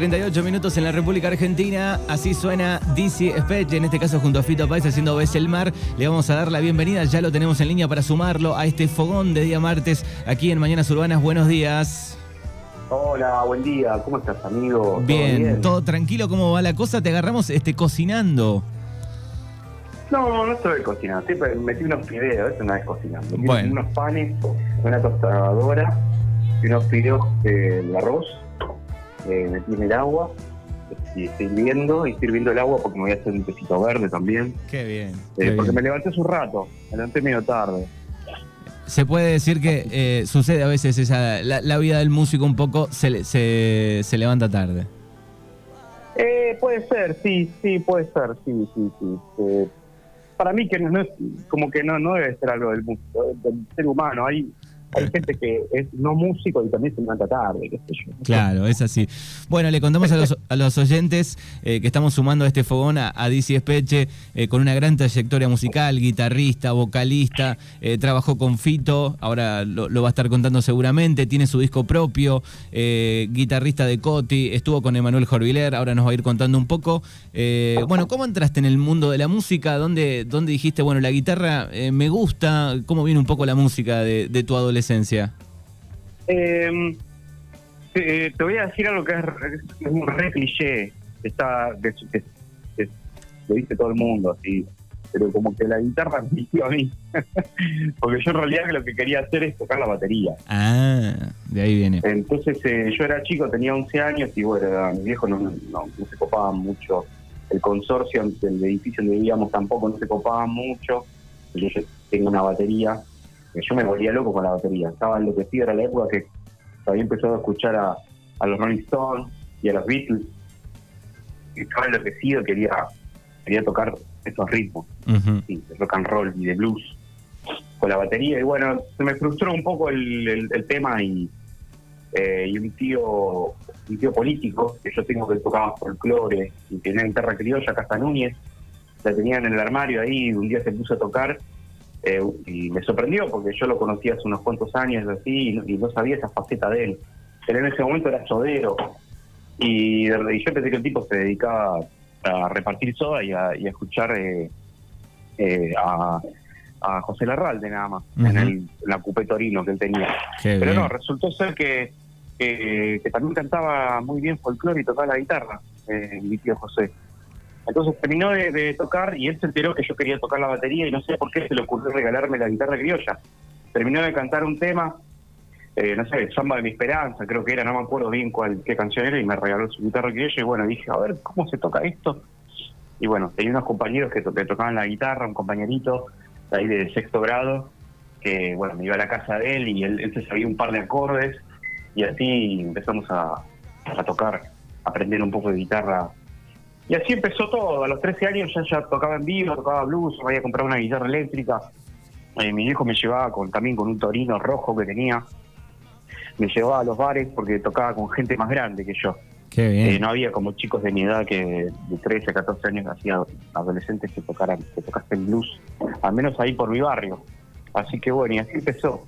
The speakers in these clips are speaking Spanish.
38 minutos en la República Argentina. Así suena Dizzy Spech, en este caso junto a Fito Páez haciendo Ves el Mar. Le vamos a dar la bienvenida, ya lo tenemos en línea para sumarlo a este fogón de día martes aquí en Mañanas Urbanas. Buenos días. Hola, buen día. ¿Cómo estás, amigo? Bien, bien, todo tranquilo. ¿Cómo va la cosa? Te agarramos este, cocinando. No, no estoy cocinando. Siempre metí unos fideos, eso no es cocinando. Metí bueno. unos panes, una tostadora y unos fideos de arroz eh, metí en el agua y estoy hirviendo, y estoy hirviendo el agua porque me voy a hacer un tecito verde también. Qué bien. Eh, qué porque bien. me levanté hace un rato, me levanté medio tarde. Se puede decir que eh, sucede a veces esa, la, la vida del músico un poco se, se, se levanta tarde. Eh, puede ser, sí, sí, puede ser, sí, sí, sí. Eh, para mí que no, no es, como que no, no debe ser algo del, del ser humano. Hay, hay gente que es no músico y también se levanta tarde, qué sé yo. Claro, es así. Bueno, le contamos a los, oyentes eh, que estamos sumando a este fogón a, a Dizzy Espeche eh, con una gran trayectoria musical, guitarrista, vocalista, eh, trabajó con Fito, ahora lo, va a estar contando seguramente, tiene su disco propio, guitarrista de Coti, estuvo con Emanuel Jorviler, ahora nos va a ir contando un poco. Bueno, ¿cómo entraste en el mundo de la música? ¿Dónde, dónde dijiste, bueno, la guitarra me gusta? ¿Cómo viene un poco la música de tu adolescencia? Eh, te, te voy a decir algo que es, es un re cliché, está, que, que- que lo dice todo el mundo, así, pero como que la guitarra me dio a mí. Porque yo en realidad lo que quería hacer es tocar la batería. Ah, de ahí viene. Entonces eh, yo era chico, tenía 11 años y bueno, mis viejos no, no, no se copaban mucho. El consorcio del edificio donde vivíamos tampoco no se copaban mucho. Yo, yo tengo una batería, yo me volvía loco con la batería. Estaba enloquecido, era la época que había empezado a escuchar a, a los Rolling Stones y a los Beatles. Y estaba enloquecido, quería, quería tocar esos ritmos sí, de rock and roll y de blues con la batería y bueno, se me frustró un poco el, el- el tema y, eh, y un tío un tío político que yo tengo que tocaba folclore y tenía guitarra criolla, Casta Núñez, la tenía en el armario ahí y un día se puso a tocar eh, y me sorprendió porque yo lo conocía hace unos cuantos años así y no, y no sabía esa faceta de él. Él en ese momento era sodero y, yo pensé que el tipo se dedicaba a repartir soda y a, y a escuchar eh, eh, a, a José Larralde nada más en el, la Coupé Torino que él tenía. Qué Pero bien. no, resultó ser que, que, que también cantaba muy bien folclore y tocaba la guitarra, eh, mi tío José. Entonces terminó de, tocar y él se enteró que yo quería tocar la batería y no sé por qué se le ocurrió regalarme la guitarra criolla. Terminó de cantar un tema, eh, no sé, Samba de mi Esperanza, creo que era, no me acuerdo bien cuál qué canción era y me regaló su guitarra criolla y bueno, dije, a ver, ¿cómo se toca esto? Y bueno, tenía unos compañeros que, to- que tocaban la guitarra, un compañerito ahí de sexto grado, que bueno, me iba a la casa de él y él, él se sabía un par de acordes y así empezamos a, tocar, aprender un poco de guitarra. Y así empezó todo, a los 13 años ya, ya tocaba en vivo, tocaba blues, me había comprado una guitarra eléctrica, Eh, mi viejo me llevaba con, también con un torino rojo que tenía, me llevaba a los bares porque tocaba con gente más grande que yo. Qué bien. Eh, no había como chicos de mi edad que de 13, 14 años hacía adolescentes que tocaran, que tocasen blues, al menos ahí por mi barrio. Así que bueno, y así empezó.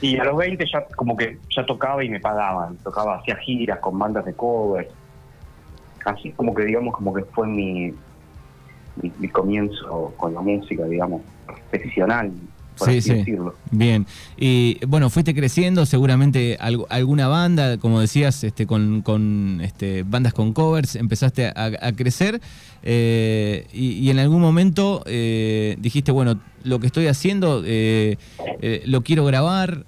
Y a los 20 ya como que ya tocaba y me pagaban, tocaba, hacía giras con bandas de covers. Así como que digamos como que fue mi, mi, mi comienzo con la música, digamos, profesional, por Sí, así sí. decirlo. Bien. Y bueno, fuiste creciendo, seguramente algu- alguna banda, como decías, este, con, con este, bandas con covers, empezaste a, a crecer eh, y, y en algún momento eh, dijiste, bueno, lo que estoy haciendo eh, lo quiero grabar,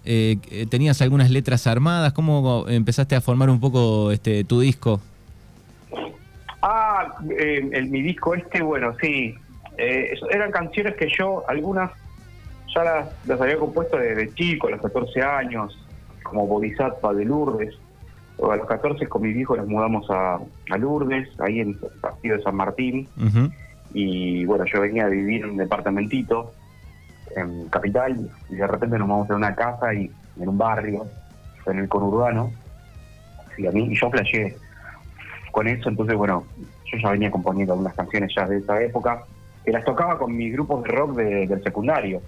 tenías algunas letras armadas, ¿cómo empezaste a formar un poco este, tu disco? Ah, eh, el, mi disco este, bueno, sí. Eh, eran canciones que yo, algunas, ya las, las había compuesto desde chico, a los 14 años, como Bodhisattva de Lourdes. O a los 14 con mi hijo nos mudamos a, a Lourdes, ahí en el partido de San Martín. Y bueno, yo venía a vivir en un departamentito en Capital y de repente nos vamos a una casa y en un barrio, en el conurbano. Y, a mí, y yo flasheé con eso, entonces bueno, yo ya venía componiendo algunas canciones ya de esa época, que las tocaba con mis grupos de rock de- del secundario.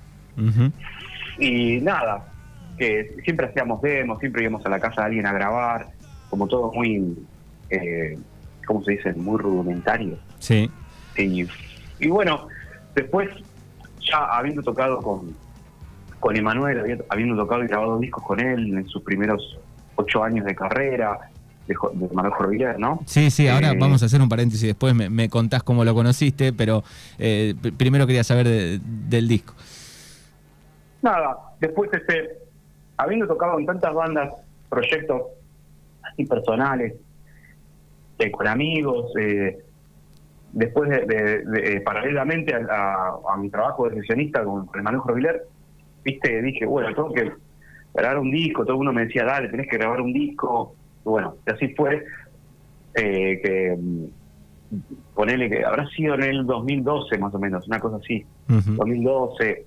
Y nada, que siempre hacíamos demos, siempre íbamos a la casa de alguien a grabar, como todo muy, eh, ¿cómo se dice? Muy rudimentario. Sí. Y, y bueno, después, ya habiendo tocado con, con Emanuel, habiendo tocado y grabado discos con él en sus primeros ocho años de carrera, de, de Manuel ¿no? Sí, sí, ahora Eh, vamos a hacer un paréntesis, después me, me contás cómo lo conociste, pero eh, pr- primero quería saber de- del disco. Nada, después, este, habiendo tocado en tantas bandas, proyectos así personales, eh, con amigos, eh, después de, paralelamente a, a- a mi trabajo de sesionista con, con Emanuel Jorviler, viste, dije, bueno, tengo que grabar un disco, todo el mundo me decía, dale, tenés que grabar un disco, bueno, y así fue, eh, que mm, ponele que habrá sido en el 2012 más o menos, una cosa así, Ujú. 2012,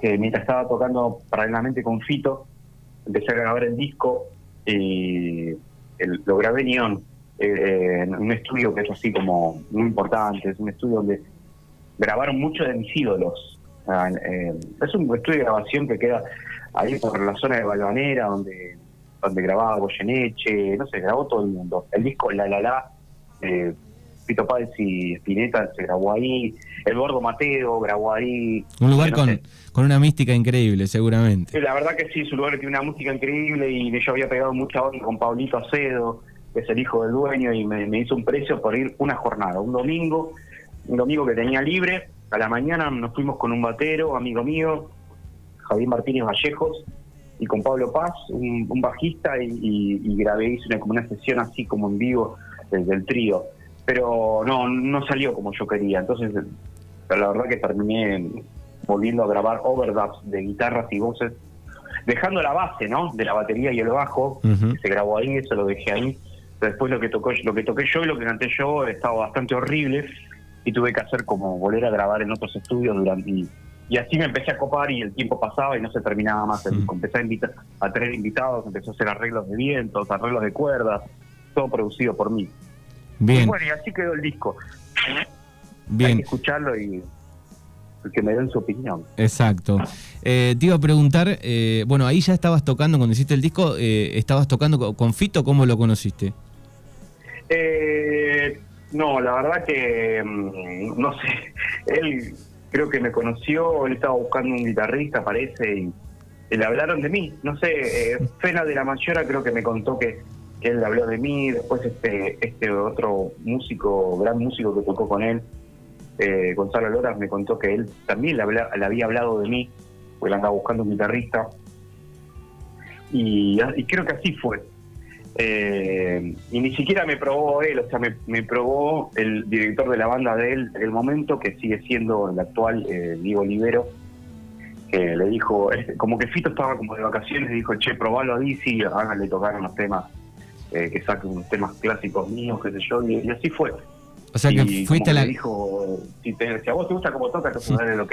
que mientras estaba tocando paralelamente con Fito, empecé a grabar el disco y el- lo grabé en Ion, eh, en un estudio que es así como muy importante, es un estudio donde grabaron muchos de mis ídolos. Ah, eh, es un estudio de grabación que queda ahí por la zona de Balvanera, donde donde grababa Goyeneche, no sé, grabó todo el mundo. El disco La La La, eh, Pito Páez y Spinetta se grabó ahí, El Gordo Mateo grabó ahí. Un lugar No con, sé. con una mística increíble, seguramente. La verdad que sí, su lugar tiene una música increíble y yo había pegado mucha onda con Pablito Acedo, que es el hijo del dueño, y me, me hizo un precio por ir una jornada, un domingo, un domingo que tenía libre. A la mañana nos fuimos con un batero, amigo mío, Javier Martínez Vallejos, y con Pablo Paz, un, un bajista, y, y- y grabé, hice una, como una sesión así como en vivo del, del trío. Pero no, no salió como yo quería, entonces la verdad que terminé volviendo a grabar overdubs de guitarras y voces, dejando la base, ¿no? De la batería y el bajo, que se grabó ahí, eso lo dejé ahí. Pero después lo que tocó, lo que toqué yo y lo que canté yo estaba bastante horrible y tuve que hacer como volver a grabar en otros estudios durante y, y así me empecé a copar y el tiempo pasaba y no se terminaba más. Mm. Empecé a, invitar, a tener invitados, empecé a hacer arreglos de vientos, arreglos de cuerdas, todo producido por mí. Y Bien, bueno, y así quedó el disco. Hay que bien, escucharlo y que me den su opinión. exacto. Eh, te iba a preguntar, eh, bueno, ahí ya estabas tocando, cuando hiciste el disco, eh, estabas tocando co- con Fito, ¿cómo lo conociste? Eh, no, la verdad que mm, no sé. Él creo que me conoció, él estaba buscando un guitarrista, parece, y, le hablaron de mí. No sé, eh, Fena de la Mayora creo que me contó que, que él habló de mí. Después este este otro músico, gran músico que tocó con él, eh, Gonzalo Loras, me contó que él también le, habla- le había hablado de mí, porque él andaba buscando un guitarrista. Y creo que así fue. Eh, y ni siquiera me probó él, o sea, me, me probó el director de la banda de él en el momento, que sigue siendo el actual eh, Diego Olivero, que le dijo, este, como que Fito estaba como de vacaciones, y dijo, che, probalo a Dizzy, háganle tocar unos temas, eh, que saquen unos temas clásicos míos, qué sé yo, y, y así fue. O sea que fuiste como a la... que dijo, si, te- si a vos te gusta cómo toca, entonces dale el ok.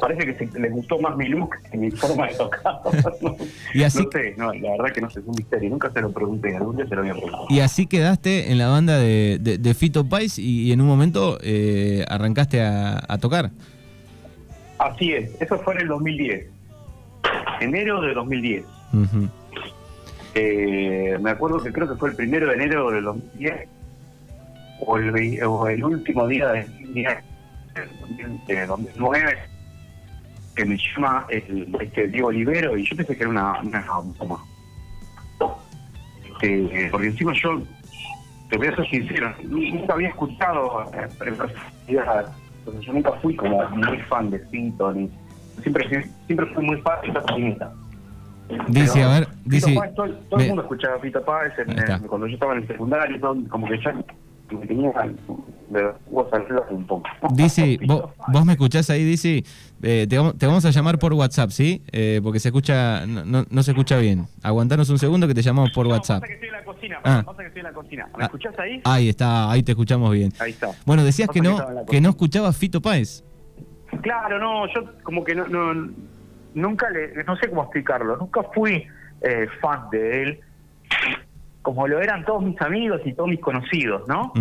Parece que se, les gustó más mi look que mi forma de tocar. Y así, No sé, no, la verdad que no sé, es un misterio. Nunca se lo pregunté, algún día se lo voy a preguntar. y así quedaste en la banda de, de- de Fito Pais y, y en un momento eh, arrancaste a, a tocar. Así es, eso fue en el 2010. Enero de 2010. Ujú. Eh, me acuerdo que creo que fue el primero de enero del 2010 o el, o el último día de, de 2009 que me llama el, este Diego Olivero y yo pensé que era una, una broma. Este, porque encima yo, te voy a ser sincero, nunca había escuchado eh, en profundidad. Yo nunca fui como muy fan de Fito, ni siempre, siempre fui muy fan de esta comunidad. Dice, Pero a ver, dice... Páez, todo, el mundo escuchaba a Páez en- cuando yo estaba en el secundario, todo, como que ya tenía de un poco. Fito vos, vos me escuchás ahí, dice, eh, te, vamos, te vamos a llamar por WhatsApp, ¿sí? Eh, porque se escucha, no, no- no se escucha bien. Aguantanos un segundo que te llamamos por No, WhatsApp. Pasa que estoy en la cocina, Ah. pasa que estoy en la cocina. ¿Me Ah. escuchás ahí? Ahí está, ahí te escuchamos bien. Ahí está. Bueno, decías Pasa que que no, la que no escuchabas Fito Páez. Claro, no, yo como que no, no nunca le, no sé cómo explicarlo, nunca fui eh, fan de él, como lo eran todos mis amigos y todos mis conocidos, ¿no?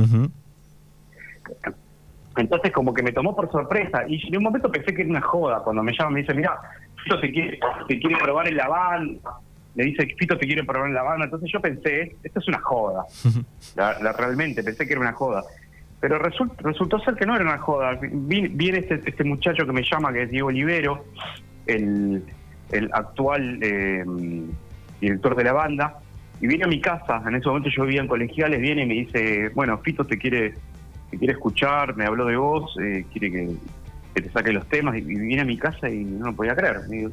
Entonces como que me tomó por sorpresa y en un momento pensé que era una joda cuando me llama me dice, mira, Fito te quiere, te quiere probar en la banda, me dice, Fito te quiere probar en la banda, entonces yo pensé, esto es una joda, La- la- realmente pensé que era una joda. Pero result- resultó ser que no era una joda. Vi- Viene este, este muchacho que me llama, que es Diego Olivero, el, el actual eh, director de la banda, y viene a mi casa. En ese momento yo vivía en colegiales, viene y me dice, bueno, Fito te quiere, te quiere escuchar, me habló de vos, eh, quiere que, que te saque los temas, y, y viene a mi casa y no lo podía creer. Y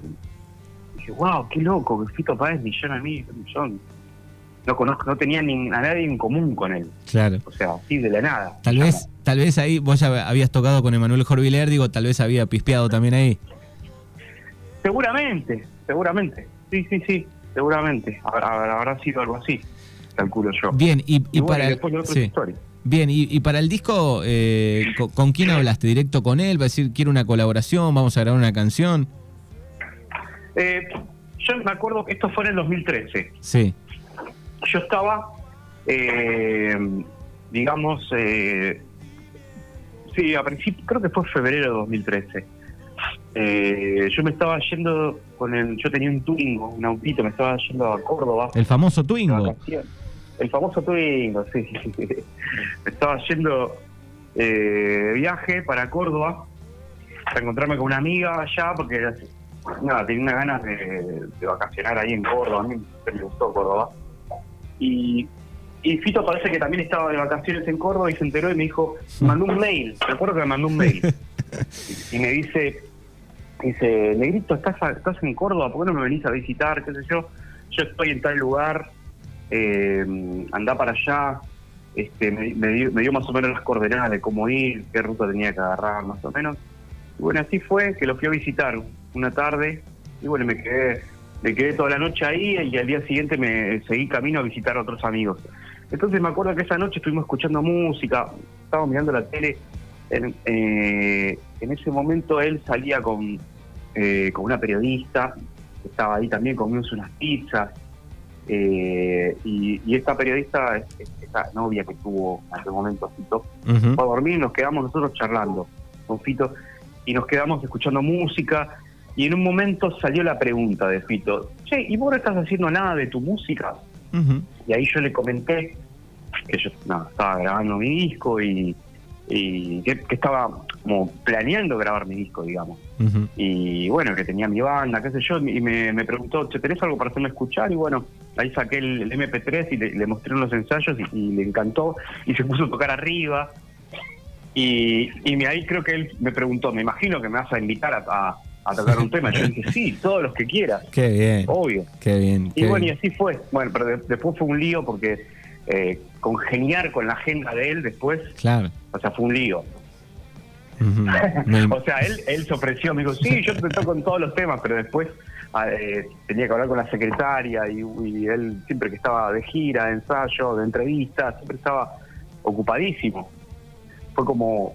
dije, wow, qué loco, que Fito Páez llama a mí, yo no conozco, no tenía ni a nadie en común con él. Claro. O sea, así de la nada. Tal vez, tal vez ahí vos ya habías tocado con Emanuel Jorviler, digo, tal vez había pispeado también ahí. Seguramente, seguramente. Sí, sí, sí, seguramente. Habrá, habrá sido algo así, calculo yo. Bien, y, y Y bueno, para y el, después otro sí. bien, y, y para el disco, eh, ¿con, con quién hablaste? ¿Directo con él? ¿Va a decir, quiero una colaboración? ¿Vamos a grabar una canción? Eh, yo me acuerdo que esto fue en el 2013. Sí. Yo estaba, eh, digamos, eh, sí, a principio, creo que fue febrero de 2013. Eh, yo me estaba yendo con el, yo tenía un Twingo, un autito, me estaba yendo a Córdoba. El famoso Twingo. El famoso Twingo, sí. Me estaba yendo eh, de viaje para Córdoba para encontrarme con una amiga allá porque nada, tenía unas ganas de, de vacacionar ahí en Córdoba, a mí me gustó Córdoba. Y, y Fito parece que también estaba de vacaciones en Córdoba y se enteró y me dijo, mandó un mail, me acuerdo que me mandó un mail. y, y me dice, dice, Negrito, ¿estás, estás en Córdoba? ¿Por qué no me venís a visitar? ¿Qué sé yo? Yo estoy en tal lugar, eh, anda para allá. Este, me, me dio, me dio más o menos las coordenadas de cómo ir, qué ruta tenía que agarrar, más o menos. Y bueno, así fue que lo fui a visitar una tarde y bueno, me quedé, me quedé toda la noche ahí y al día siguiente me seguí camino a visitar a otros amigos. Entonces me acuerdo que esa noche estuvimos escuchando música, estábamos mirando la tele en, eh, en ese momento él salía con, eh, con una periodista, que estaba ahí también comiéndose unas pizzas, eh, y, y esta periodista, es- es- esta novia que tuvo en aquel momento Fito, Ujú. fue a dormir y nos quedamos nosotros charlando con Fito y nos quedamos escuchando música y en un momento salió la pregunta de Fito, che, ¿y vos no estás haciendo nada de tu música? Y ahí yo le comenté que yo nada, estaba grabando mi disco y, y que, que estaba como planeando grabar mi disco, digamos. Y bueno, que tenía mi banda, qué sé yo, y me, me preguntó, ¿te tenés algo para hacerme escuchar? Y bueno, ahí saqué el, el MP3 y le, le mostré unos ensayos y, y le encantó y se puso a tocar arriba. Y, ahí creo que él me preguntó, me imagino que me vas a invitar a, a- a tocar un tema. Yo dije, sí, todos los que quieras, Qué bien, obvio. qué bien. Y qué bueno, y así fue. Bueno, pero de- después fue un lío porque eh, congeniar con la agenda de él después, Claro. O sea, fue un lío. O sea, él, él se ofreció, me dijo, sí, yo te toco en todos los temas, pero después ah, eh, tenía que hablar con la secretaria y, y él siempre que estaba de gira, de ensayo, de entrevistas, siempre estaba ocupadísimo. Fue como,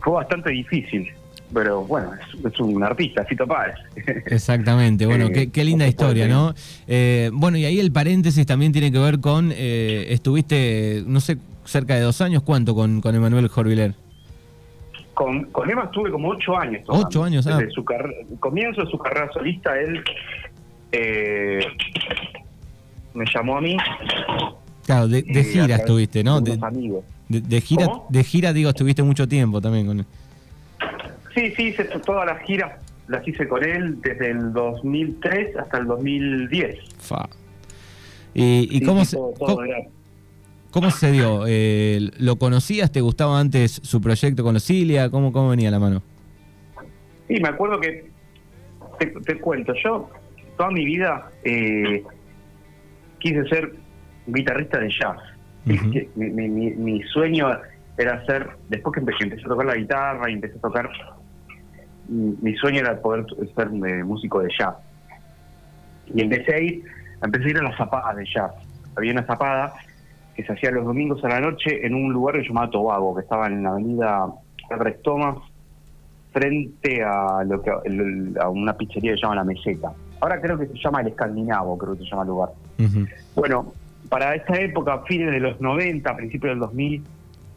fue bastante difícil, pero bueno, es, es un artista, Fito Páez. Exactamente, bueno, Eh, qué, qué linda historia, ¿no? Eh, bueno, y ahí el paréntesis también tiene que ver con, estuviste, no sé, cerca de dos años, ¿cuánto con, con Emanuel Jorviler? Con, con Emma estuve como ocho años. tocando. Ocho años, ah. Desde su comienzo de su carrera solista, él eh, me llamó a mí. Claro, de, de eh, gira estuviste, ¿no? de amigos. de- de gira, ¿Cómo? de gira, digo, estuviste mucho tiempo también con él. Sí, sí, hice to- todas las giras las hice con él desde el 2003 hasta el 2010. Fa. ¿Y, y Sí, cómo, se, todo- todo cómo, cómo se dio? Eh, ¿Lo conocías? ¿Te gustaba antes su proyecto con Lucilia? ¿Cómo, ¿Cómo venía la mano? Sí, me acuerdo que, te, te cuento, yo toda mi vida eh, quise ser guitarrista de jazz. Ujú. mi, mi- mi- mi sueño era ser, después que empe- que empecé a tocar la guitarra y empecé a tocar, mi, sueño era poder ser eh, músico de jazz. Y empecé a ir, empecé a ir a las zapadas de jazz. Había una zapada que se hacía los domingos a la noche en un lugar que se llamaba Tobago, que estaba en la avenida Herbert Thomas, frente a lo que a una pizzería que se llama La Meseta. Ahora creo que se llama El Escandinavo, creo que se llama el lugar. Bueno, para esta época, fines de los 90, principios del 2000,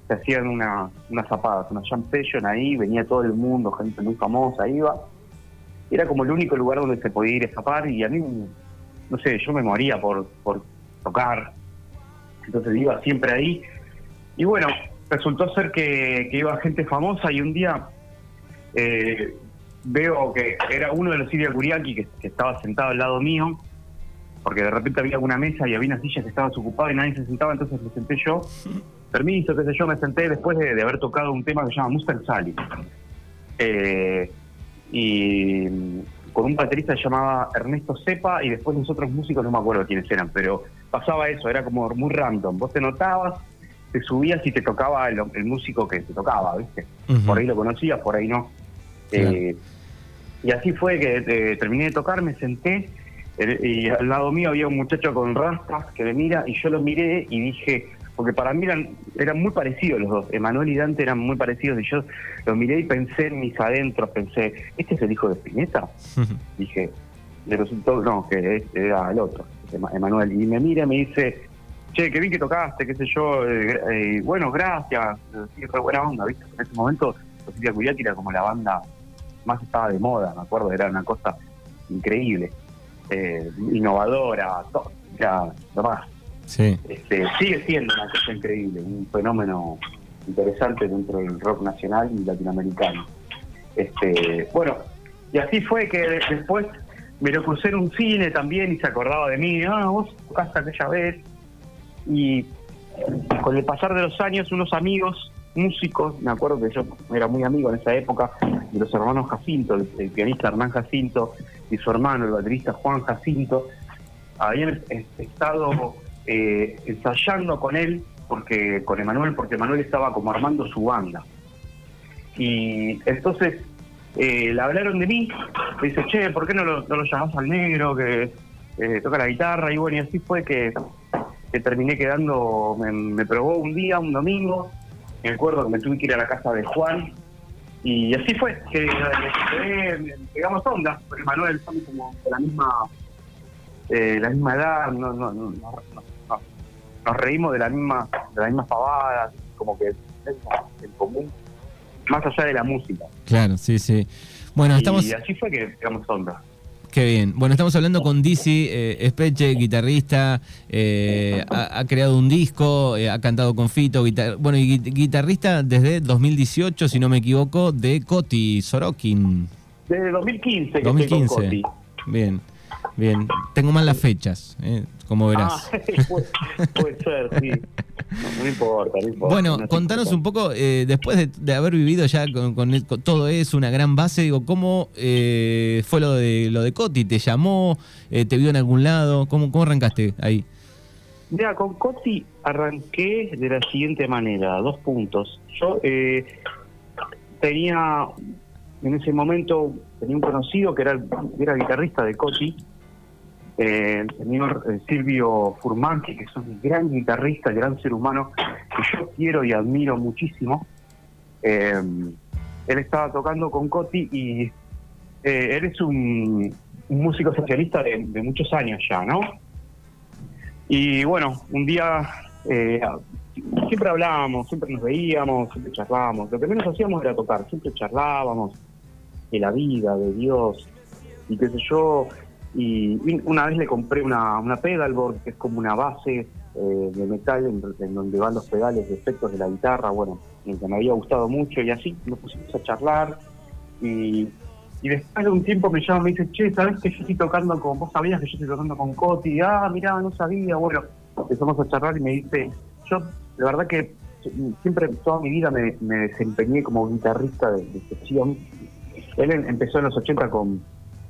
se hacían una, unas zapadas, una jam session ahí, venía todo el mundo, gente muy famosa, iba. Era como el único lugar donde se podía ir a zapar y a mí, no sé, yo me moría por, por tocar. Entonces iba siempre ahí. Y bueno, resultó ser que, iba gente famosa y un día eh, veo que era uno de los Siria Kuriaki que, estaba sentado al lado mío, porque de repente había una mesa y había una silla que estaba desocupada y nadie se sentaba, entonces me senté yo. Permiso, qué sé yo, me senté después de, haber tocado un tema que se llama Mustang Sally. Eh, y con un baterista que llamaba Ernesto Cepa y después los otros músicos no me acuerdo quiénes eran, pero pasaba eso, era como muy random. Vos te notabas, te subías y te tocaba el, el músico que te tocaba, ¿viste? Por ahí lo conocías, por ahí no. Claro. Eh, y así fue que eh, terminé de tocar, me senté eh, y al lado mío había un muchacho con rastas que me mira y yo lo miré y dije, porque para mí eran, eran muy parecidos los dos, Emanuel y Dante eran muy parecidos y yo lo miré y pensé en mis adentros, pensé, ¿este es el hijo de Spinetta? Dije, le resultó, no, que era el otro, Ema- Emanuel. Y me mira y me dice, che, qué bien que tocaste, qué sé yo, eh, eh, bueno, gracias, sí, fue buena onda, ¿viste? En ese momento, Sofía Curiaki era como la banda más estaba de moda, me acuerdo, era una cosa increíble, eh, innovadora, todo, era lo más. Sí. Este, sigue siendo una cosa increíble, un fenómeno interesante dentro del rock nacional y latinoamericano. Este, bueno, y así fue que de- después me lo crucé en un cine también y se acordaba de mí, ah, vos tocaste aquella vez. Y con el pasar de los años, unos amigos, músicos, me acuerdo que yo era muy amigo en esa época, de los hermanos Jacinto, el, pianista Hernán Jacinto y su hermano, el baterista Juan Jacinto, habían eh, estado eh, ensayando con él, porque con Emanuel, porque Emanuel estaba como armando su banda. Y entonces eh, le hablaron de mí, me dice, che, ¿por qué no lo, no lo llamás al negro que eh, toca la guitarra? Y bueno, y así fue que, que terminé quedando, me, me probó un día, un domingo, me acuerdo que me tuve que ir a la casa de Juan y así fue, que eh, pegamos onda, porque Manuel somos como de la misma eh, la misma edad, no, no, no, nos reímos de la misma de las mismas pavadas, como que es en común, más allá de la música. Claro, sí, sí. Bueno, estamos... Y así fue que pegamos onda. Qué bien. Bueno, estamos hablando con Dizzy eh, Espeche, guitarrista, eh, ha, creado un disco, eh, ha cantado con Fito, bueno, y guitarrista desde 2018, si no me equivoco, de Coti Sorokin. Desde 2015 que 2015. Estoy con Coti. Bien, bien. Tengo mal las fechas, como verás. Ah, puede, ser, sí. No, importa, no importa. Bueno, contanos un poco, eh, después de, haber vivido ya con, todo eso, una gran base, digo, ¿cómo eh, fue lo de lo de Coti? ¿Te llamó? Eh, ¿Te vio en algún lado? ¿Cómo, cómo arrancaste ahí? Mira, con Coti arranqué de la siguiente manera, dos puntos. Yo tenía, en ese momento, tenía un conocido que era, era guitarrista de Coti, eh, el señor eh, Silvio Furmanqui, que es un gran guitarrista, gran ser humano, que yo quiero y admiro muchísimo. Eh, él estaba tocando con Coti y él es un, músico socialista de, muchos años ya, ¿no? Y bueno, un día siempre hablábamos, siempre nos veíamos, siempre charlábamos. Lo que menos hacíamos era tocar, siempre charlábamos de la vida, de Dios, y qué sé yo, y una vez le compré una, una pedalboard, que es como una base eh, de metal en, donde van los pedales de efectos de la guitarra, bueno, me había gustado mucho y así nos pusimos a charlar y, y después de un tiempo me llama y me dice, che, ¿sabes que yo estoy tocando con, vos sabías que yo estoy tocando con Coti? Ah, mirá, no sabía, bueno, empezamos a charlar y me dice, yo la verdad que siempre toda mi vida me, desempeñé como guitarrista de, de sesión. Él empezó en los 80 con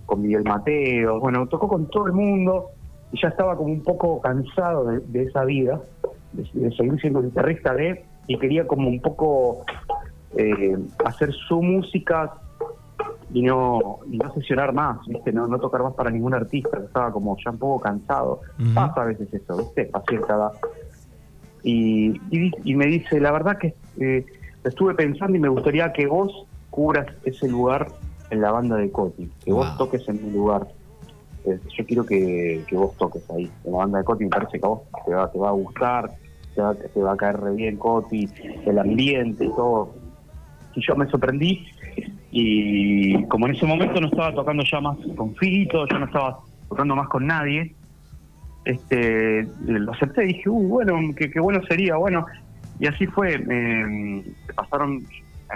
con Miguel Mateo, bueno, tocó con todo el mundo y ya estaba como un poco cansado de, esa vida, de, seguir siendo guitarrista de y quería como un poco eh, hacer su música y no y no sesionar más, ¿viste? No, no tocar más para ningún artista, estaba como ya un poco cansado. Pasa a veces eso, ¿viste? A cierta edad. Y, y, me dice, la verdad que eh, estuve pensando y me gustaría que vos cubras ese lugar en la banda de Coti, que vos toques en mi lugar. Eh, yo quiero que, vos toques ahí, en la banda de Coti, me parece que a vos te va, te va a gustar, te va, te va a caer re bien Coti, el ambiente y todo. Y yo me sorprendí y como en ese momento no estaba tocando ya más con Fito, yo no estaba tocando más con nadie, este lo acepté y dije, uh, bueno, qué, bueno sería, bueno, y así fue, me pasaron,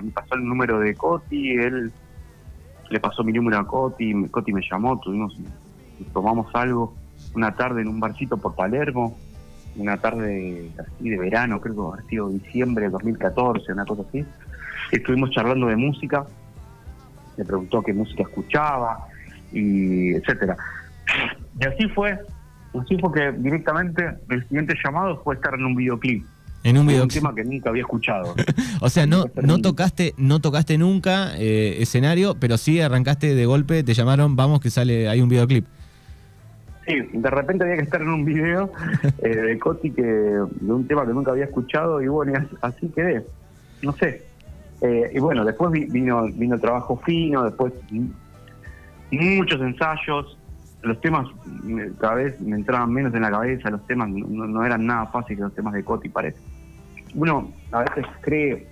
me pasó el número de Coti, él le pasó mi número a Coti, Coti me llamó, tuvimos, tomamos algo una tarde en un barcito por Palermo, una tarde así de verano, creo que ha sido diciembre de 2014, una cosa así. Estuvimos charlando de música, me preguntó qué música escuchaba, y etcétera. Y así fue, así fue que directamente el siguiente llamado fue estar en un videoclip. En un video. Un tema que nunca había escuchado. o sea, no, no tocaste, no tocaste nunca eh, escenario, pero sí arrancaste de golpe, te llamaron, vamos que sale, hay un videoclip. Sí, de repente había que estar en un video eh, de Coti que de un tema que nunca había escuchado y bueno, así quedé. No sé. Eh, y bueno, después vino vino trabajo fino, después muchos ensayos. Los temas cada vez me entraban menos en la cabeza, los temas no, no eran nada fáciles los temas de Coti, parece uno a veces cree,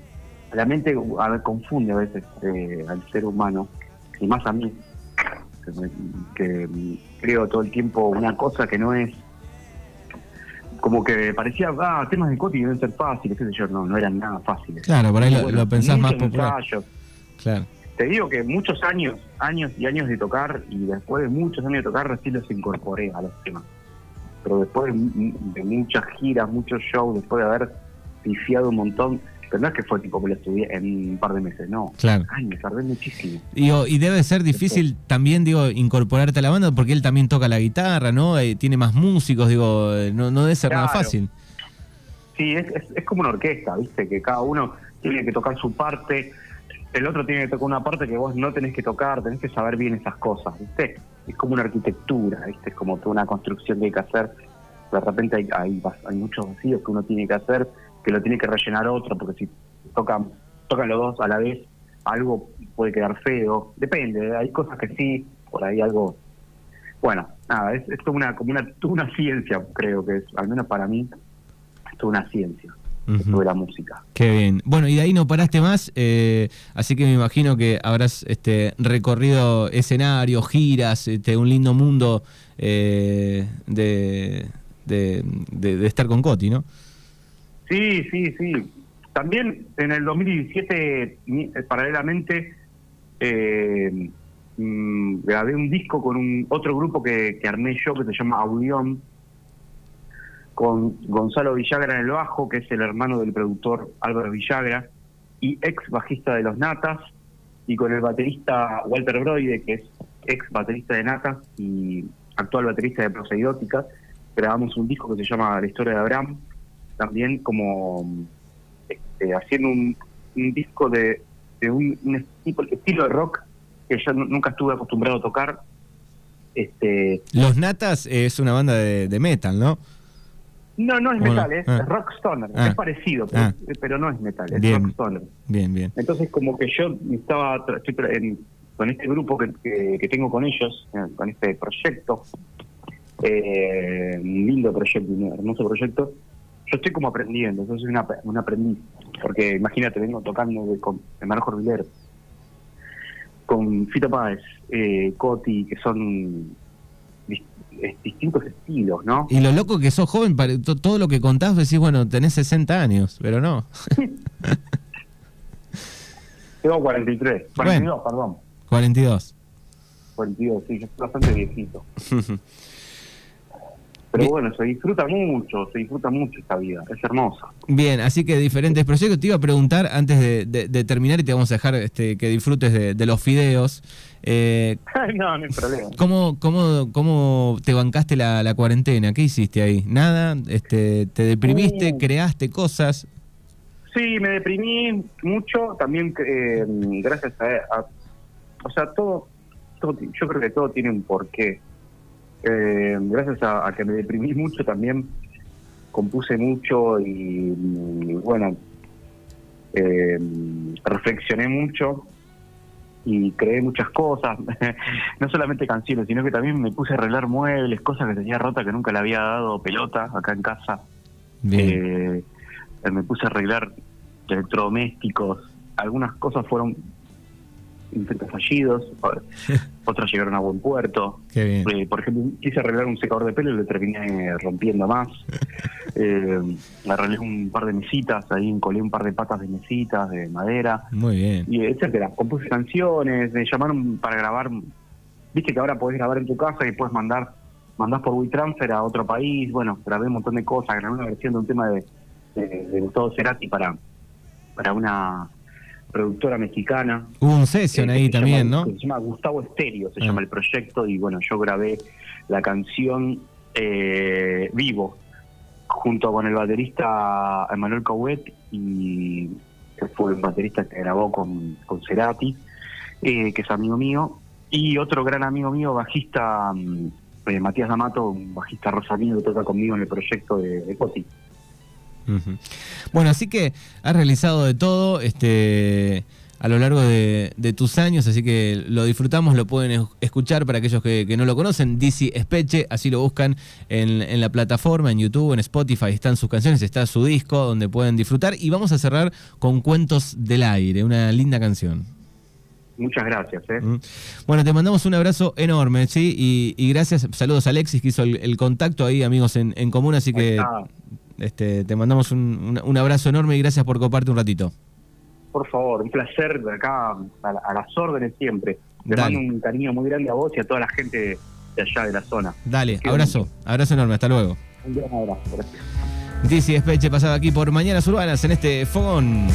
la mente a confunde a veces eh, al ser humano, y más a mí, que, creo todo el tiempo una cosa que no es como que parecía, ah, temas de Coti deben ser fáciles, qué sé yo, no, no eran nada fáciles. Claro, por ahí lo, pensás más popular. Claro. Te digo que muchos años, años y años de tocar, y después de muchos años de tocar, recién los incorporé a los temas. Pero después de, de muchas giras, muchos shows, después de haber pifiado un montón. Pero no es que fue tipo que lo estudié en un par de meses, no. Claro. Ay, me tardé muchísimo. y debe ser difícil también, digo, incorporarte a la banda porque él también toca la guitarra, ¿no? Eh, tiene más músicos, digo, eh, no, no debe ser nada fácil. Sí, es, es, como una orquesta, ¿viste? Que cada uno tiene que tocar su parte, el otro tiene que tocar una parte que vos no tenés que tocar, tenés que saber bien esas cosas, ¿viste? Es como una arquitectura, ¿viste? Es como toda una construcción que hay que hacer. De repente hay, hay, hay muchos vacíos que uno tiene que hacer que lo tiene que rellenar otro, porque si tocan, tocan los dos a la vez, algo puede quedar feo, depende, hay cosas que sí, por ahí algo, bueno, nada, es, es una, como una, una ciencia, creo que es, al menos para mí, es toda una ciencia, Ujú. de la música. Qué bien. Bueno, y de ahí no paraste más, eh, así que me imagino que habrás este, recorrido escenarios, giras, este, un lindo mundo eh, de, de, de- de estar con Coti, ¿no? Sí, sí, sí. También en el 2017, mi- eh, paralelamente, eh, mm, grabé un disco con un otro grupo que, que armé yo que se llama Audión, con Gonzalo Villagra en el bajo, que es el hermano del productor Álvaro Villagra, y ex bajista de Los Natas, y con el baterista Walter Broide, que es ex baterista de Natas y actual baterista de Proseidótica, grabamos un disco que se llama La historia de Abraham, también como este, haciendo un, un disco de, de un, un tipo- estilo de rock que yo nu- nunca estuve acostumbrado a tocar. Este, Los Natas es una banda de, de metal, ¿no? no, no es metal, es ah. rock stoner, Ah. es parecido, pero, Ah. pero no es metal, es Bien. rock stoner. Bien, bien. Entonces como que yo estaba en- con este grupo que, que- que tengo con ellos, eh, con este proyecto, eh, un lindo proyecto, un hermoso proyecto, yo estoy como aprendiendo, yo soy una, un aprendiz, porque imagínate, vengo tocando de- con el Marojo Rivero, con Fito Páez, eh, Coti, que son dis- distintos estilos, ¿no? Y lo loco que sos joven, todo lo que contás decís, bueno, tenés 60 años, pero no. Tengo 43, 42, perdón, 42. 42, sí, yo estoy bastante viejito. Pero Bien. bueno, se disfruta mucho, se disfruta mucho esta vida, es hermosa. Bien, así que diferentes proyectos. Te iba a preguntar antes de, de- de terminar y te vamos a dejar este, que disfrutes de, de los fideos. eh, no, no hay problema. ¿cómo, cómo, ¿Cómo te bancaste la, la cuarentena? ¿Qué hiciste ahí? ¿Nada? Este, ¿Te deprimiste? Uh. ¿Creaste cosas? Sí, me deprimí mucho, también eh, gracias a, a- O sea, todo, yo creo que todo tiene un porqué. Eh, gracias a, a que me deprimí mucho también compuse mucho y, y, bueno, eh, reflexioné mucho y creé muchas cosas, no solamente canciones, sino que también me puse a arreglar muebles, cosas que tenía rota que nunca le había dado pelota acá en casa. Bien. Eh, me puse a arreglar electrodomésticos. Algunas cosas fueron intentos fallidos, otras llegaron a buen puerto. Qué bien. Eh, por ejemplo, quise arreglar un secador de pelo y lo terminé rompiendo más. Eh, arreglé un par de mesitas, ahí colé un par de patas de mesitas de madera, Muy bien. y etcétera. Compuse canciones, me llamaron para grabar. Viste que ahora podés grabar en tu casa y puedes mandar mandás por WeTransfer a otro país. Bueno, grabé un montón de cosas, grabé una versión de un tema de, de, de Gustavo Cerati para, para una productora mexicana. Hubo un session eh, ahí se también, llama- ¿no? Se llama Gustavo Estéreo, se Ah. llama el proyecto, y bueno, yo grabé la canción eh, vivo junto con el baterista Emanuel Cauet y que fue un baterista que grabó con, con Cerati, eh, que es amigo mío, y otro gran amigo mío, bajista mm, eh, Matías D'Amato, un bajista rosarino que toca conmigo en el proyecto de, de Coti. Bueno, así que has realizado de todo este, a lo largo de, de tus años, así que lo disfrutamos, lo pueden es- escuchar para aquellos que, que no lo conocen, DC Espeche, así lo buscan en, en la plataforma, en YouTube, en Spotify, están sus canciones, está su disco donde pueden disfrutar y vamos a cerrar con Cuentos del Aire, una linda canción. Muchas gracias. ¿eh? Bueno, te mandamos un abrazo enorme, ¿sí? Y, y gracias, saludos a Alexis que hizo el, el contacto ahí, amigos en, en común, así que. Este, te mandamos un, un- un abrazo enorme y gracias por coparte un ratito. Por favor, un placer de acá a, a las órdenes siempre. Te Dale. mando un cariño muy grande a vos y a toda la gente de allá de la zona. Dale, Qué abrazo, abrazo enorme, hasta luego. Un gran abrazo. Gracias. Dizzy Espeche pasaba aquí por Mañanas Urbanas en este fogón.